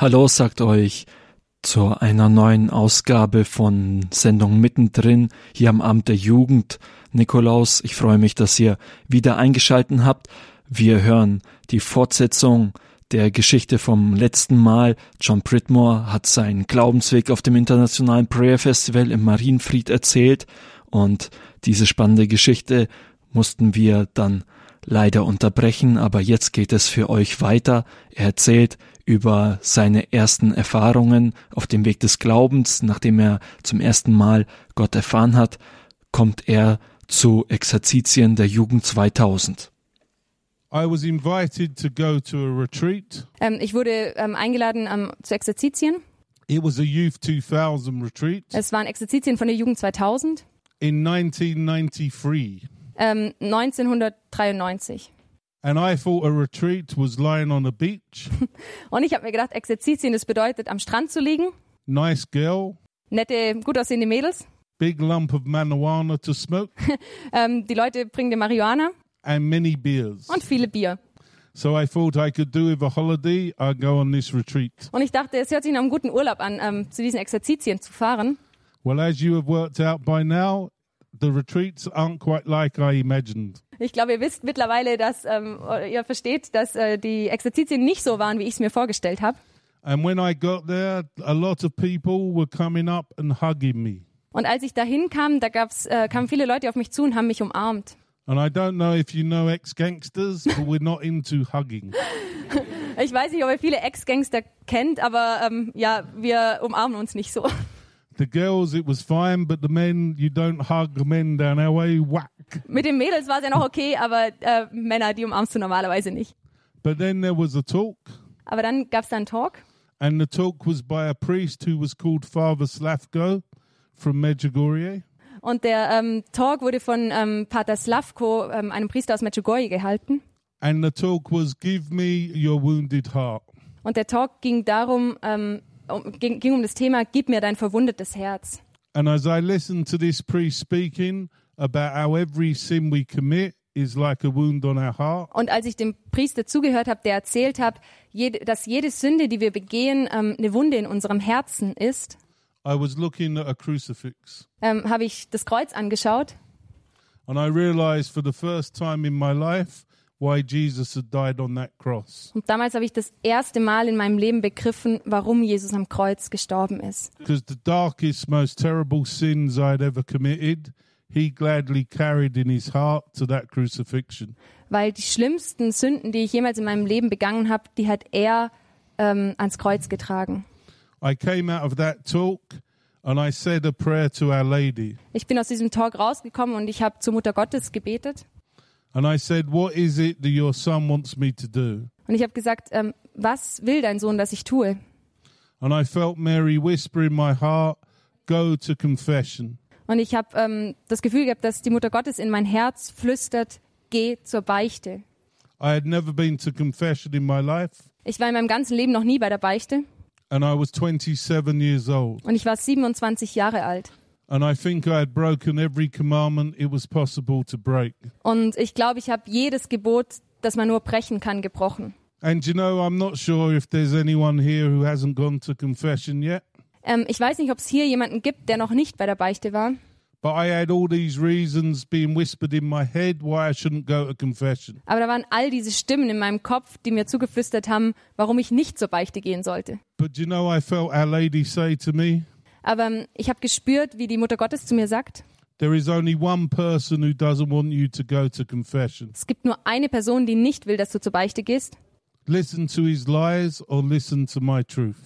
Hallo sagt euch zu einer neuen Ausgabe von Sendung mittendrin hier am Amt der Jugend. Nikolaus, ich freue mich, dass ihr wieder eingeschalten habt. Wir hören die Fortsetzung der Geschichte vom letzten Mal. John Pridmore hat seinen Glaubensweg auf dem Internationalen Prayer Festival im Marienfried erzählt und diese spannende Geschichte mussten wir dann leider unterbrechen, aber jetzt geht es für euch weiter. Er erzählt über seine ersten Erfahrungen auf dem Weg des Glaubens, nachdem er zum ersten Mal Gott erfahren hat, kommt er zu Exerzitien der Jugend 2000. I was invited to go to a retreat. Ähm, ich wurde ähm, eingeladen ähm, zu Exerzitien. It was a Youth 2000 retreat Es waren Exerzitien von der Jugend 2000, in 1993. ähm, 1993. And I thought a retreat was lying on a beach, Und ich habe mir gedacht, Exerzitien, das bedeutet, am Strand zu liegen, nice girl, nette, gut aussehende Mädels. big lump of marijuana to smoke, Ähm, die Leute bringen dir Marihuana and many beers. und viele Bier. So I thought I could do with a holiday. I'd go on this retreat. Und ich dachte, es hört sich nach einem guten Urlaub an, ähm, zu diesen Exerzitien zu fahren. Well, as you have worked out by now, the retreats aren't quite like I imagined. Ich glaube, ihr wisst mittlerweile, dass ähm, ihr versteht, dass äh, die Exerzitien nicht so waren, wie ich es mir vorgestellt habe. And when I got there, a lot of people were coming up and hugging me. Und als ich dahin kam, da gab's, äh, kamen viele Leute auf mich zu und haben mich umarmt. And I don't know if you know ex gangsters, but we're not into hugging. Ich weiß nicht, ob ihr viele Ex-Gangster kennt, aber ähm, ja, wir umarmen uns nicht so. The girls, it was fine, but the men, you don't hug men down our way, whack. Mit den Mädels war es ja noch okay, aber äh, Männer, die umarmst du normalerweise nicht. But then there was a talk, Aber dann gab's da einen Talk and the talk was by a priest who was called Father Slavko from Medjugorje. und der ähm, Talk wurde von ähm, Pater Slavko, ähm, einem Priester aus Medjugorje, gehalten. And the talk was, Give me your wounded heart. Und der Talk ging darum, ähm, ging, ging um das Thema, gib mir dein verwundetes Herz. And as I listened to this priest speaking about how every sin we commit is like a wound on our heart, Und als ich dem Priester zugehört habe, der erzählt hat, dass jede Sünde, die wir begehen, ähm, eine Wunde in unserem Herzen ist, I was looking at a crucifix. ähm, habe ich das Kreuz angeschaut And I realized for the first time in my life why Jesus had died on that cross. und damals habe ich das erste Mal in meinem Leben begriffen, warum Jesus am Kreuz gestorben ist. Because the darkest, most terrible sins I'd ever committed, he gladly carried in his heart to that crucifixion. Weil die schlimmsten Sünden, die ich jemals in meinem Leben begangen habe, die hat er ähm, ans Kreuz getragen. I came out of that talk and I said a prayer to Our Lady. Ich bin aus diesem Talk rausgekommen und ich habe zur Mutter Gottes gebetet And I said, What is it that your son wants me to do? und ich habe gesagt, ähm, was will dein Sohn, dass ich tue? And I felt Mary whisper in my heart, Go to confession. Und ich habe ähm, das Gefühl gehabt, dass die Mutter Gottes in mein Herz flüstert, geh zur Beichte. I had never been to confession in my life, Ich war in meinem ganzen Leben noch nie bei der Beichte and I was 27 years old. und ich war 27 Jahre alt. And I think I had broken every commandment it was possible to break. Und ich glaube, ich habe jedes Gebot, das man nur brechen kann, gebrochen. And you know, I'm not sure if there's anyone here who hasn't gone to confession yet, Ähm, ich weiß nicht, ob es hier jemanden gibt, der noch nicht bei der Beichte war. but I had all these reasons being whispered in my head why I shouldn't go to confession. Aber da waren all diese Stimmen in meinem Kopf, die mir zugeflüstert haben, warum ich nicht zur Beichte gehen sollte. But you know, I felt Our Lady say to me, Aber ähm, ich habe gespürt, wie die Mutter Gottes zu mir sagt, There is only one person who doesn't want you to go to confession. es gibt nur eine Person, die nicht will, dass du zur Beichte gehst. Listen to his lies or listen to my truth.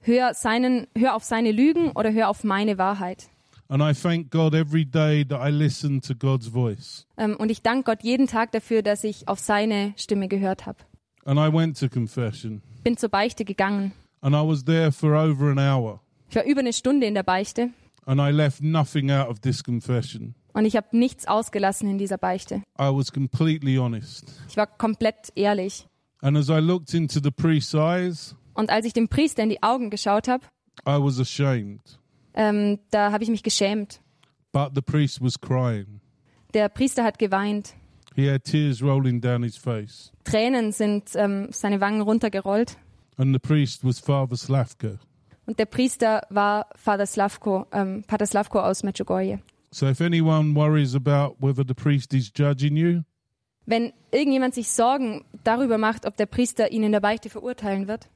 Hör, seinen, hör auf seine Lügen oder hör auf meine Wahrheit. And I thank God every day that I listen to God's voice. Ähm, und ich danke Gott jeden Tag dafür, dass ich auf seine Stimme gehört habe. And I went to confession. Bin zur Beichte gegangen. And I was there for over an hour. Ich war über eine Stunde in der Beichte And I left nothing out of this confession. und ich habe nichts ausgelassen in dieser Beichte. I was completely honest. Ich war komplett ehrlich. And as I looked into the priest's eyes, Und als ich dem Priester in die Augen geschaut habe, I was ashamed. ähm, da habe ich mich geschämt. But the priest was crying. Der Priester hat geweint. He had tears rolling down his face. Tränen sind ähm, seine Wangen runtergerollt. and the priest was Father Slavko. Und der Priester war Vater Slavko, ähm, Pater Slavko aus Medjugorje. So if anyone worries about whether the priest is judging you, Wenn irgendjemand sich Sorgen darüber macht, ob der Priester ihn in der Beichte verurteilen wird,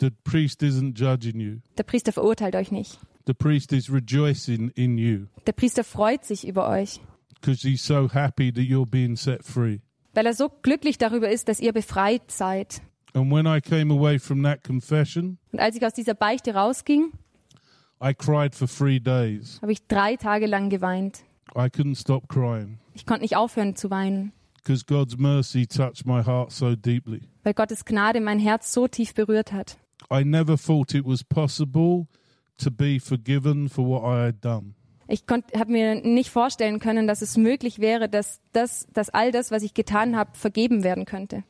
the priest isn't judging you. der Priester verurteilt euch nicht. The priest is rejoicing in you Der Priester freut sich über euch, because he's so happy that you're being set free. weil er so glücklich darüber ist, dass ihr befreit seid. And when I came away from that confession, Und als ich aus dieser Beichte rausging, I cried for three days. habe ich drei Tage lang geweint. I couldn't stop crying Ich konnte nicht aufhören zu weinen, because God's mercy touched my heart so deeply. weil Gottes Gnade mein Herz so tief berührt hat. I never thought it was possible to be forgiven for what I had done. Ich habe mir nicht vorstellen können, dass es möglich wäre, dass, das, dass all das, was ich getan habe, vergeben werden könnte.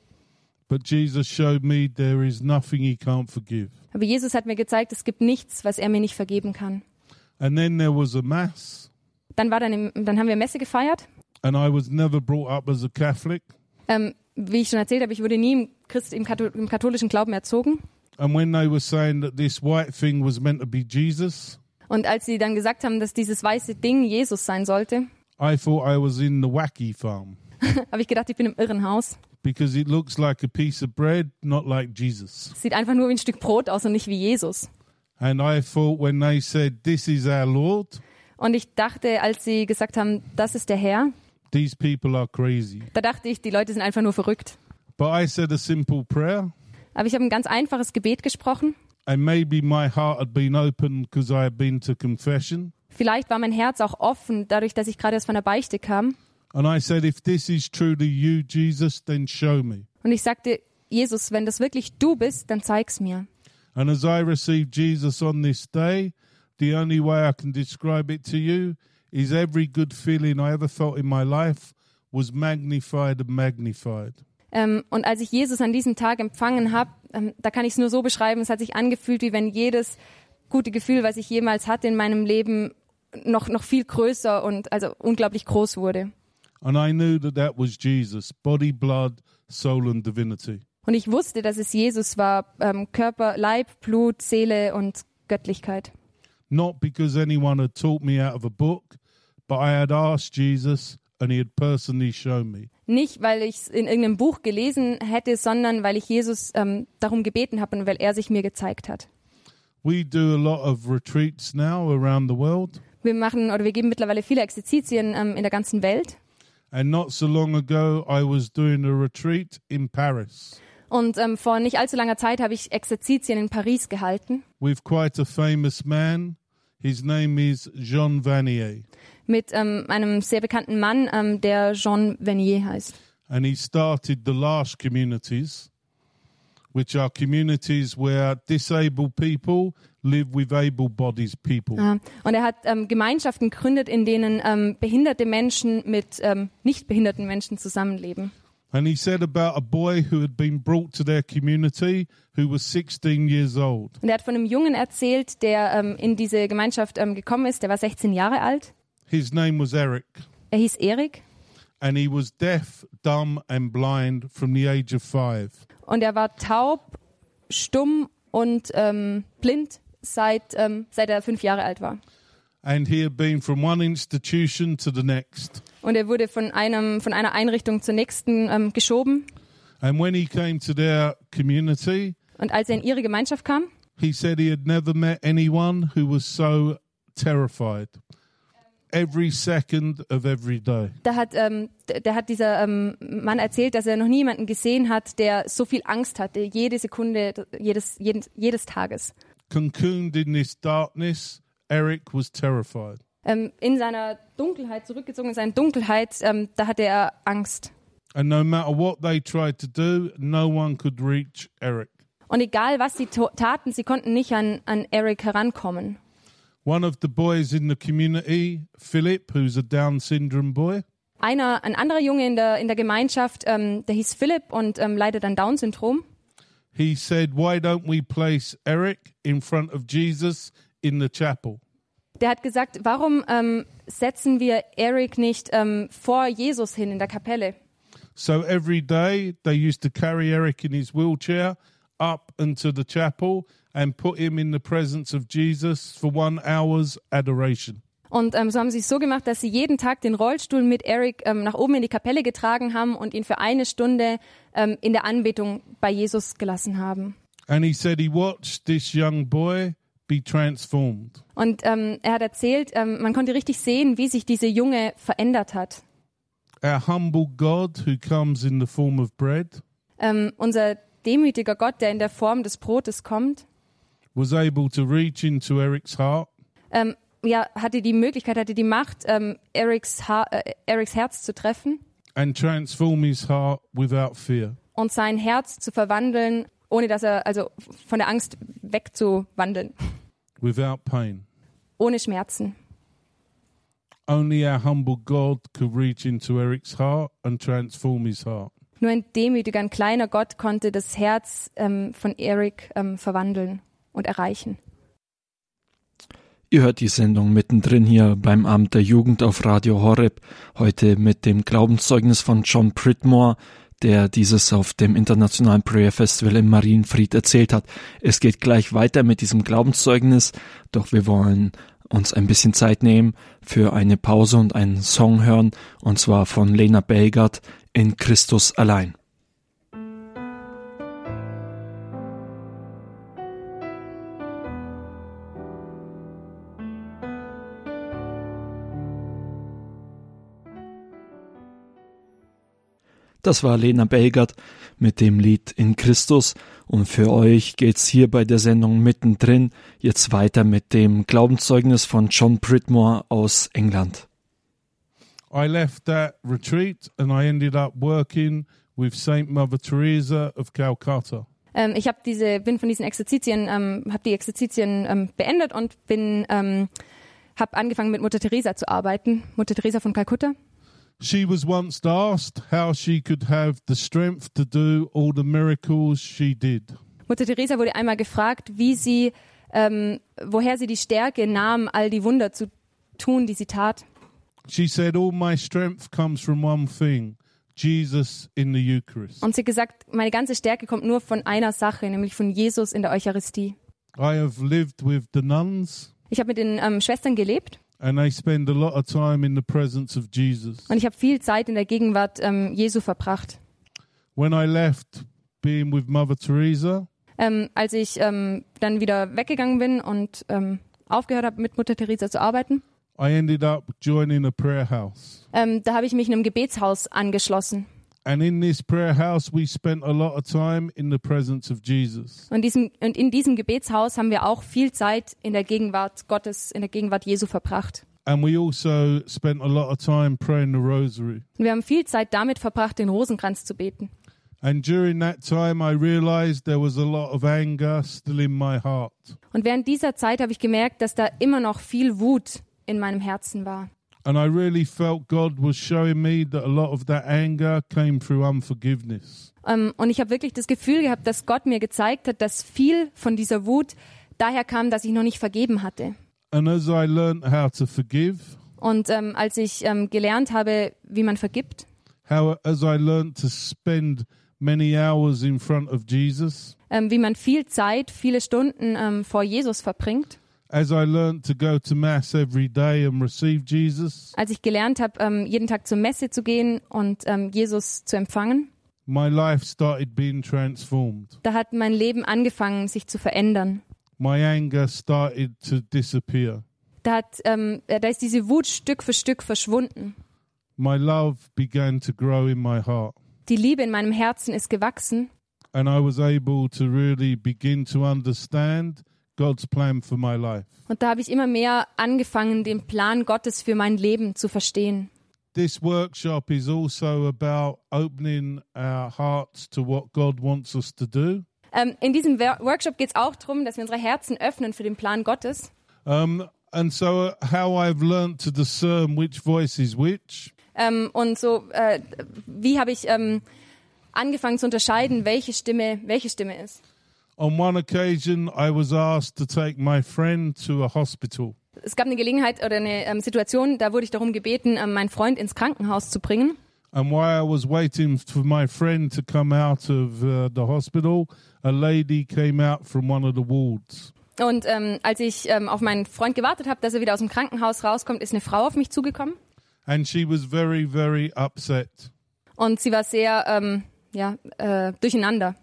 But Jesus showed me there is nothing he can't forgive. Aber Jesus hat mir gezeigt, es gibt nichts, was er mir nicht vergeben kann. And then there was a mass, Dann, war dann, dann haben wir Messe gefeiert. and I was never brought up as a Catholic. Ähm, wie ich schon erzählt habe, ich wurde nie im, Christ, im, Kathol im katholischen Glauben erzogen. And when they were saying that this white thing was meant to be Jesus, Und als sie dann gesagt haben, dass dieses weiße Ding Jesus sein sollte, I thought I was in the wacky farm habe ich gedacht, ich bin im Irrenhaus. Because it looks like a piece of bread, not like Jesus. Sieht einfach nur wie ein Stück Brot aus und nicht wie Jesus. And I thought when they said, This is our Lord, Und ich dachte, als sie gesagt haben, das ist der Herr, these people are crazy. da dachte ich, die Leute sind einfach nur verrückt. But I said a simple prayer, Aber ich habe ein ganz einfaches Gebet gesprochen. and maybe my heart had been open because I had been to confession. Vielleicht war mein Herz auch offen, dadurch, dass ich gerade erst von der Beichte kam. And I said, If this is truly you, Jesus, then show me. Und ich sagte, Jesus, wenn das wirklich du bist, dann zeig's mir. And as I received Jesus on this day, the only way I can describe it to you is every good feeling I ever felt in my life was magnified and magnified. Ähm, und als ich Jesus an diesem Tag empfangen habe, ähm, da kann ich es nur so beschreiben, es hat sich angefühlt, wie wenn jedes gute Gefühl, was ich jemals hatte in meinem Leben, noch, noch viel größer und also unglaublich groß wurde. And I knew that that was Jesus, body, blood, soul, and divinity. Und ich wusste, dass es Jesus war, ähm, Körper, Leib, Blut, Seele und Göttlichkeit. Not because anyone had taught me out of a book, but I had asked Jesus and he had personally shown me. Nicht, weil ich es in irgendeinem Buch gelesen hätte, sondern weil ich Jesus ähm, darum gebeten habe und weil er sich mir gezeigt hat. We do a lot of retreats now around the world. Wir machen oder wir geben mittlerweile viele Exerzitien ähm, in der ganzen Welt. And not so long ago, I was doing a retreat in Paris Und ähm, vor nicht allzu langer Zeit habe ich Exerzitien in Paris gehalten with quite a famous man. His name is Jean Vanier. mit ähm, einem sehr bekannten Mann, ähm, der Jean Venier heißt. And he started the LARSH communities, which are communities where disabled people live with able bodies people. Ja. Und er hat ähm, Gemeinschaften gegründet, in denen ähm, behinderte Menschen mit ähm, nicht behinderten Menschen zusammenleben. And he said about a boy who had been brought to their community who was 16 years old. Und er hat von einem Jungen erzählt, der ähm, in diese Gemeinschaft ähm, gekommen ist. Der war 16 Jahre alt. His name was Eric, Er hieß Erik and he was deaf, dumb, and blind from the age of five. und er war taub, stumm und ähm, blind seit, ähm, seit er fünf Jahre alt war. And he had been from one institution to the next. Und er wurde von, einem, von einer Einrichtung zur nächsten ähm, geschoben. And when he came to their community, Und als er in ihre Gemeinschaft kam, he said he had never met anyone who was so terrified. Every second of every day. da hat, ähm, d- der hat dieser ähm, Mann erzählt, dass er noch nie jemanden gesehen hat, der so viel Angst hatte, jede Sekunde, jedes, jedes, jedes Tages. Cocooned in this darkness, Eric was terrified. Ähm, in seiner Dunkelheit, zurückgezogen in seine Dunkelheit, ähm, da hatte er Angst. And no matter what they tried to do, no one could reach Eric. Und egal, was sie taten, sie konnten nicht an, an Eric herankommen. One of the boys in the community, Philip, who's a Down syndrome boy, Einer, ein anderer Junge in der, in der Gemeinschaft, ähm, der hieß Philipp und ähm, leidet an Down-Syndrom. he said, Why don't we place Eric in front of Jesus in the chapel? Der hat gesagt, warum ähm, setzen wir Eric nicht ähm, vor Jesus hin in der Kapelle? So every day they used to carry Eric in his wheelchair up into the chapel and put him in the presence of Jesus for one hour's adoration. Und ähm, so haben sie es so gemacht, dass sie jeden Tag den Rollstuhl mit Eric ähm, nach oben in die Kapelle getragen haben und ihn für eine Stunde ähm, in der Anbetung bei Jesus gelassen haben. And he said he watched this young boy be transformed. Und ähm, er hat erzählt, ähm, man konnte richtig sehen, wie sich diese Junge verändert hat. Our humble God who comes in the form of bread Ähm, unser demütiger Gott, der in der Form des Brotes kommt, was able to reach into Eric's heart ähm, ja, hatte die Möglichkeit, hatte die Macht, ähm, Erics, ha äh, Erics Herz zu treffen and transform his heart without fear. und sein Herz zu verwandeln, ohne dass er, also von der Angst wegzuwandeln, without pain. ohne Schmerzen. Only our humble God could reach into Eric's heart and transform his heart. Nur ein demütiger, ein kleiner Gott konnte das Herz ähm, von Eric ähm, verwandeln und erreichen. Ihr hört die Sendung mittendrin hier beim Abend der Jugend auf Radio Horeb, heute mit dem Glaubenszeugnis von John Pridmore, der dieses auf dem Internationalen Prayer Festival im Marienfried erzählt hat. Es geht gleich weiter mit diesem Glaubenszeugnis, doch wir wollen uns ein bisschen Zeit nehmen für eine Pause und einen Song hören, und zwar von Lena Belgard in Christus allein. Das war Lena Belgard mit dem Lied In Christus und für euch geht's hier bei der Sendung mittendrin jetzt weiter mit dem Glaubenszeugnis von John Pridmore aus England. I left that retreat and I ended up working with Saint Mother Teresa of Calcutta. Ähm, ich habe diese, bin von diesen Exerzitien, ähm, habe die Exerzitien ähm, beendet und bin, ähm, habe angefangen mit Mutter Teresa zu arbeiten, Mutter Teresa von Kalkutta. She was once asked how she could have the strength to do all the miracles she did. Mutter Teresa wurde einmal gefragt, wie sie, ähm, woher sie die Stärke nahm, all die Wunder zu tun, die sie tat. She said, All my strength comes from one thing Jesus in the Eucharist. Und sie hat gesagt, meine ganze Stärke kommt nur von einer Sache, nämlich von Jesus in der Eucharistie. I have lived with the nuns, Ich habe mit den ähm, Schwestern gelebt and they spend a lot of time in the presence of Jesus. und ich habe viel Zeit in der Gegenwart ähm, Jesu verbracht. When I left being with Mother Teresa, Ähm, als ich ähm, dann wieder weggegangen bin und ähm, aufgehört habe, mit Mutter Teresa zu arbeiten, I ended up joining a prayer house. ähm, da habe ich mich einem Gebetshaus angeschlossen. And in this prayer house, we spent a lot of time in the presence of Jesus. Und, diesem, und in diesem Gebetshaus haben wir auch viel Zeit in der Gegenwart Gottes, in der Gegenwart Jesu verbracht. And we also spent a lot of time praying the rosary. Und wir haben viel Zeit damit verbracht, den Rosenkranz zu beten. And during that time, I realized there was a lot of anger still in my heart. Und während dieser Zeit habe ich gemerkt, dass da immer noch viel Wut in meinem Herzen war. And I really felt God was showing me that a lot of that anger came through unforgiveness. Ähm, und ich habe wirklich das Gefühl gehabt, dass Gott mir gezeigt hat, dass viel von dieser Wut daher kam, dass ich noch nicht vergeben hatte. And as I learned how to forgive, Und ähm, als ich ähm, gelernt habe, wie man vergibt, how as I learned to spend many hours in front of Jesus, wie man viel Zeit, viele Stunden vor Jesus verbringt, as I learned to go to mass every day and receive Jesus, als ich gelernt habe, ähm, jeden Tag zur Messe zu gehen und ähm, Jesus zu empfangen, my life started being transformed. da hat mein Leben angefangen, sich zu verändern. My anger started to disappear. Da, hat, ähm, äh, da ist diese Wut Stück für Stück verschwunden. My love began to grow in my heart. Die Liebe in meinem Herzen ist gewachsen And I was able to really begin to understand God's plan for my life. und da habe ich immer mehr angefangen, den Plan Gottes für mein Leben zu verstehen. This workshop is also about opening our hearts to what God wants us to do. Ähm, in diesem Workshop geht es auch darum, dass wir unsere Herzen öffnen für den Plan Gottes. Um, and so, how I've learned to discern which voice is which. Ähm, und so, äh, wie habe ich ähm, angefangen zu unterscheiden, welche Stimme welche Stimme ist. On one occasion, I was asked to take my friend to a hospital. Es gab eine Gelegenheit oder eine ähm, Situation, da wurde ich darum gebeten, ähm, meinen Freund ins Krankenhaus zu bringen. And while I was waiting for my friend to come out of uh, the hospital, a lady came out from one of the wards. Und ähm, als ich ähm, auf meinen Freund gewartet habe, dass er wieder aus dem Krankenhaus rauskommt, ist eine Frau auf mich zugekommen. And she was very, very upset. Und sie war sehr ähm, ja, äh, durcheinander.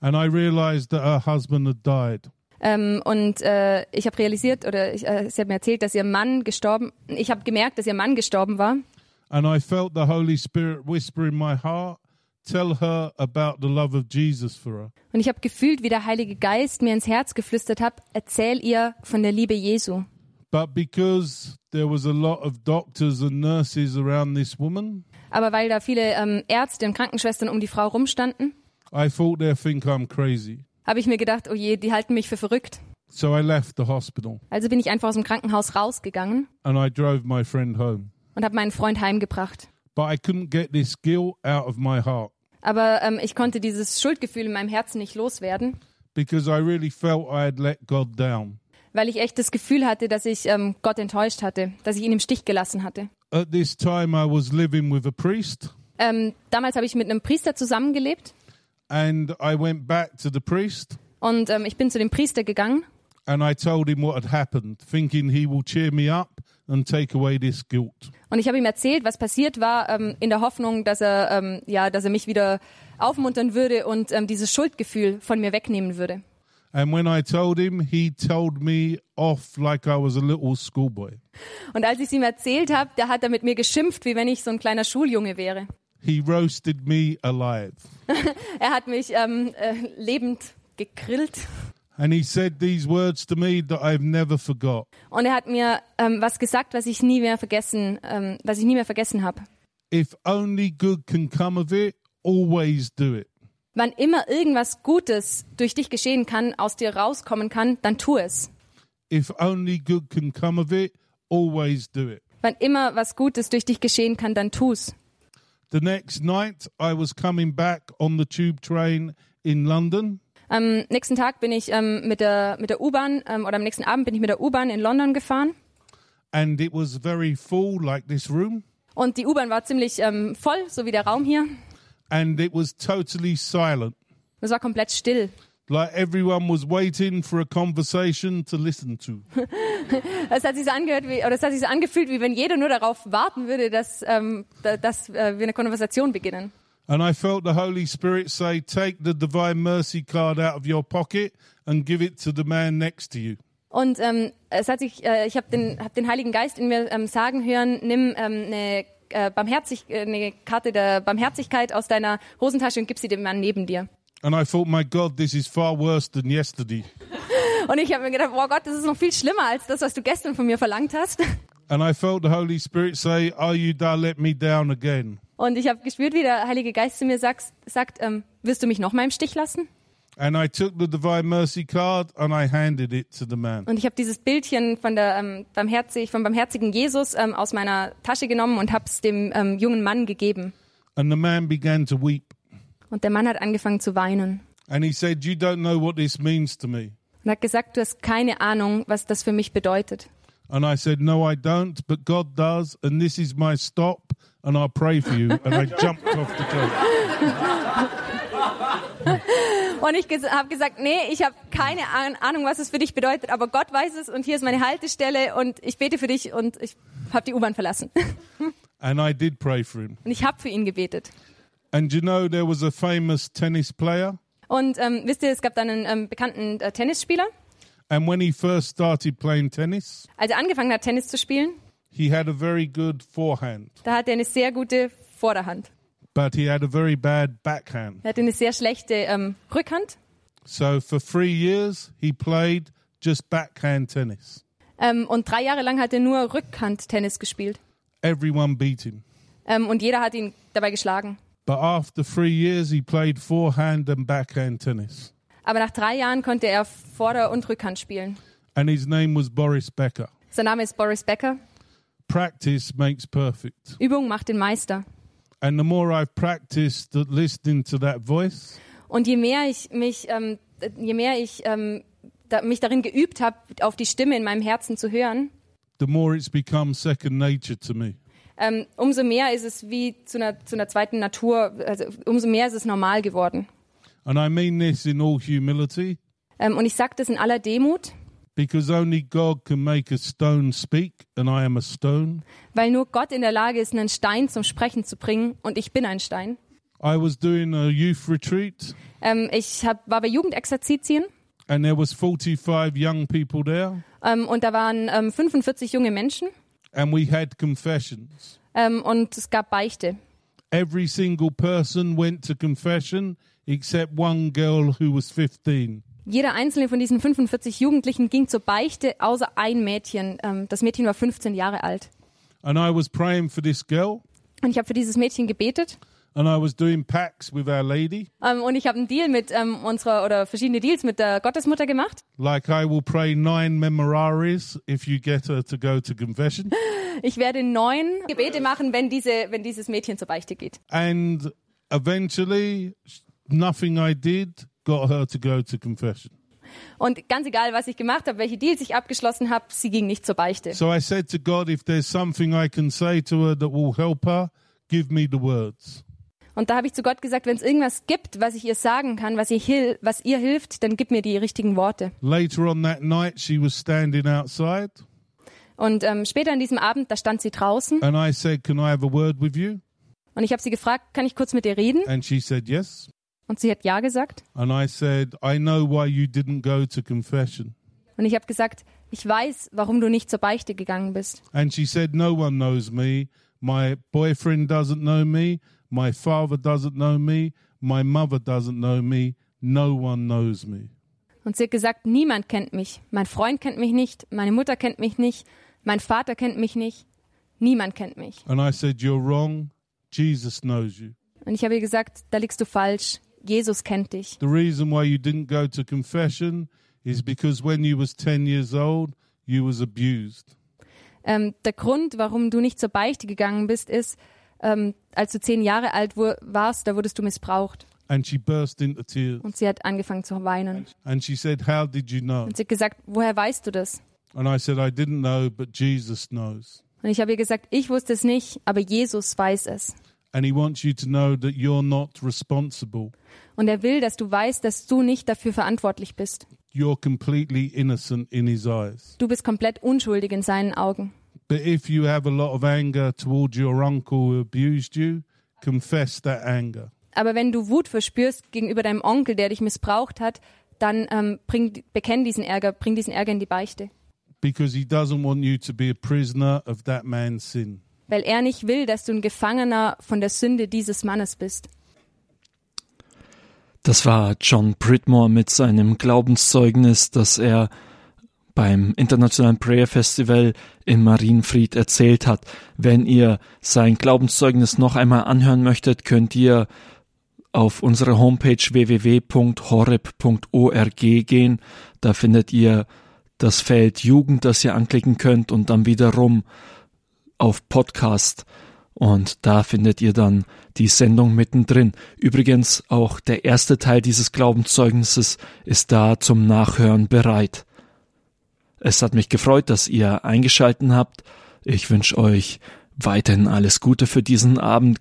And I realized that her husband had died. Ähm, und äh, ich habe realisiert, oder ich, äh, sie hat mir erzählt, dass ihr Mann gestorben, ich habe gemerkt, dass ihr Mann gestorben war. And I felt the Holy Spirit whisper in my heart, tell her about the love of Jesus for her. Und ich habe gefühlt, wie der Heilige Geist mir ins Herz geflüstert hat, erzähl ihr von der Liebe Jesu. But because there was a lot of doctors and nurses around this woman, Aber weil da viele ähm, Ärzte und Krankenschwestern um die Frau rumstanden, I thought they'd think I'm crazy. habe ich mir gedacht, oh je, die halten mich für verrückt. So I left the hospital Also bin ich einfach aus dem Krankenhaus rausgegangen and I drove my friend home. und habe meinen Freund heimgebracht. But I couldn't get this guilt out of my heart Aber ähm, ich konnte dieses Schuldgefühl in meinem Herzen nicht loswerden, because I really felt I had let God down. weil ich echt das Gefühl hatte, dass ich ähm, Gott enttäuscht hatte, dass ich ihn im Stich gelassen hatte. At this time, I was living with a priest Ähm, damals habe ich mit einem Priester zusammengelebt and I went back to the priest und ähm, ich bin zu dem Priester gegangen and I told him what had happened, thinking he will cheer me up and take away this guilt. und ich habe ihm erzählt, was passiert war, ähm, in der Hoffnung, dass er, ähm, ja, dass er mich wieder aufmuntern würde und ähm, dieses Schuldgefühl von mir wegnehmen würde. And when I told him, he told me off like I was a little schoolboy. Und als ich es ihm erzählt habe, da hat er mit mir geschimpft, wie wenn ich so ein kleiner Schuljunge wäre. He roasted me alive. Er hat mich ähm, äh, lebend gegrillt And he said these words to me that I've never forgot. und er hat mir ähm, was gesagt, was ich nie mehr vergessen, ähm, was ich nie mehr vergessen habe. If only good can come of it, always do it. Wann immer irgendwas Gutes durch dich geschehen kann, aus dir rauskommen kann, dann tu es. If only good can come of it, always do it. Wann immer was Gutes durch dich geschehen kann, dann tu's. The next night, I was coming back on the tube train in London, Am nächsten Tag bin ich ähm, mit der, mit der U-Bahn ähm, oder am nächsten Abend bin ich mit der U-Bahn in London gefahren and it was very full, like this room, und die U-Bahn war ziemlich ähm, voll, so wie der Raum hier. and it was totally silent. Es war komplett still. Like everyone was waiting for a conversation to listen to. Es hat sich angehört, wie, oder es hat sich angefühlt, wie wenn jeder nur darauf warten würde, dass, ähm, da- dass äh, wir eine Konversation beginnen. And I felt the Holy Spirit say, Take the Divine Mercy card out of your pocket and give it to the man next to you. Und ähm, es hat sich, äh, ich habe den, hab den Heiligen Geist in mir ähm, sagen hören, nimm ähm, eine, äh, Barmherzig, äh, eine Karte der Barmherzigkeit aus deiner Hosentasche und gib sie dem Mann neben dir. And I thought, My God, this is far worse than yesterday. Und ich habe mir gedacht, oh Gott, das ist noch viel schlimmer als das, was du gestern von mir verlangt hast. And I felt the Holy Spirit say, Are you da let me down again? Und ich habe gespürt, wie der Heilige Geist zu mir sagt, sagt ähm, wirst du mich noch mal im Stich lassen? And I took the Divine Mercy card and I handed it to the man. Und ich habe dieses Bildchen von der ähm, barmherzig, vom barmherzigen Jesus ähm, aus meiner Tasche genommen und habe es dem ähm, jungen Mann gegeben. And the man began to weep. Und der Mann hat angefangen zu weinen And he said, You don't know what this means to me. und hat gesagt, du hast keine Ahnung, was das für mich bedeutet. And I said, No, I don't, but God does. And this is my stop. And I'll pray for you. And I jumped off the coach. Und ich habe gesagt, nee, ich habe keine Ahn- Ahnung, was es für dich bedeutet, aber Gott weiß es und hier ist meine Haltestelle und ich bete für dich und ich habe die U-Bahn verlassen. And I did pray for him. Und ich habe für ihn gebetet. And you know, there was a famous tennis player. Und ähm, wisst ihr, es gab dann einen ähm, bekannten äh, Tennisspieler. And when he first started playing tennis, Als er angefangen hat, Tennis zu spielen, he had a very good forehand, da hatte er eine sehr gute Vorderhand. but he had a very bad backhand. Er hatte eine sehr schlechte ähm, Rückhand. So for three years, he played just backhand tennis. Ähm, und drei Jahre lang hat er nur Rückhand-Tennis gespielt. Everyone beat him. Ähm, und jeder hat ihn dabei geschlagen. But after three years, he played forehand and backhand tennis. Aber nach drei Jahren konnte er Vorder- und Rückhand spielen. And his name was Boris Becker. Sein Name ist Boris Becker. Practice makes perfect. Übung macht den Meister. And the more I've practiced listening to that voice, Und je mehr ich mich, ähm, je mehr ich ähm, da, mich darin geübt habe, auf die Stimme in meinem Herzen zu hören, the more it's become second nature to me. Ähm, umso mehr ist es wie zu einer, zu einer zweiten Natur, also umso mehr ist es normal geworden. And I mean this in all humility, Ähm, und ich sage das in aller Demut, because only God can make a stone speak, and I am a stone. weil nur Gott in der Lage ist, einen Stein zum Sprechen zu bringen und ich bin ein Stein. I was doing a youth retreat, Ähm, ich hab, war bei Jugendexerzitien and there was 45 young people there, ähm, und da waren ähm, 45 junge Menschen and we had confessions. ähm, und es gab Beichte. Every single person went to confession except one girl who was 15. Jeder einzelne von diesen 45 Jugendlichen ging zur Beichte, außer ein Mädchen. Ähm, das Mädchen war 15 Jahre alt. And I was praying for this girl, Und ich habe für dieses Mädchen gebetet. And I was doing pacts with Our Lady. Ähm, und ich habe einen Deal mit ähm, unserer oder verschiedene Deals mit der Gottesmutter gemacht. Like I will pray nine memoraries if you get her to go to confession. Ich werde neun Gebete machen, wenn diese, wenn dieses Mädchen zur Beichte geht. and eventually, nothing I did got her to go to confession. Und ganz egal, was ich gemacht habe, welche Deals ich abgeschlossen habe, sie ging nicht zur Beichte. So I said to God, if there's something I can say to her that will help her, give me the words. Und da habe ich zu Gott gesagt, wenn es irgendwas gibt, was ich ihr sagen kann, was ihr, was ihr hilft, dann gib mir die richtigen Worte. Later on that night, she was standing outside, Und ähm, später an diesem Abend, da stand sie draußen and I said, Can I have a word with you? und ich habe sie gefragt, kann ich kurz mit dir reden? And she said, Yes. Und sie hat ja gesagt. And I said, I know why you didn't go to confession. Und ich habe gesagt, ich weiß, warum du nicht zur Beichte gegangen bist. And she said, No one knows me. My boyfriend doesn't know me. My father doesn't know me. My mother doesn't know me. No one knows me. Und sie hat gesagt, niemand kennt mich. Mein Freund kennt mich nicht, meine Mutter kennt mich nicht, mein Vater kennt mich nicht. Niemand kennt mich. And I said, You're wrong. Jesus knows you. Und ich habe ihr gesagt, da liegst du falsch. Jesus kennt dich. The reason why you didn't go to confession is because when you was 10 years old, you was abused. Ähm, der Grund, warum du nicht zur Beichte gegangen bist, ist, ähm, als du zehn Jahre alt warst, da wurdest du missbraucht. And she burst into tears. Und sie hat angefangen zu weinen. And she said, How did you know? Und sie hat gesagt, woher weißt du das? And I said, I didn't know, but Jesus knows. Und ich habe ihr gesagt, ich wusste es nicht, aber Jesus weiß es. And he wants you to know that you're not responsible. Und er will, dass du weißt, dass du nicht dafür verantwortlich bist. You're completely innocent in his eyes. Du bist komplett unschuldig in seinen Augen. But if you have a lot of anger towards your uncle who abused you, confess that anger. Aber wenn du Wut verspürst gegenüber deinem Onkel, der dich missbraucht hat, dann ähm, bring, bekenn diesen Ärger, bring diesen Ärger in die Beichte. Because he doesn't want you to be a prisoner of that man's sin. Weil er nicht will, dass du ein Gefangener von der Sünde dieses Mannes bist. Das war John Bridmore mit seinem Glaubenszeugnis, das er beim Internationalen Prayer Festival in Marienfried erzählt hat. Wenn ihr sein Glaubenszeugnis noch einmal anhören möchtet, könnt ihr auf unsere Homepage www.horeb.org gehen. Da findet ihr das Feld Jugend, das ihr anklicken könnt und dann wiederum auf Podcast. Und da findet ihr dann die Sendung mittendrin. Übrigens auch der erste Teil dieses Glaubenszeugnisses ist da zum Nachhören bereit. Es hat mich gefreut, dass ihr eingeschalten habt. Ich wünsche euch weiterhin alles Gute für diesen Abend.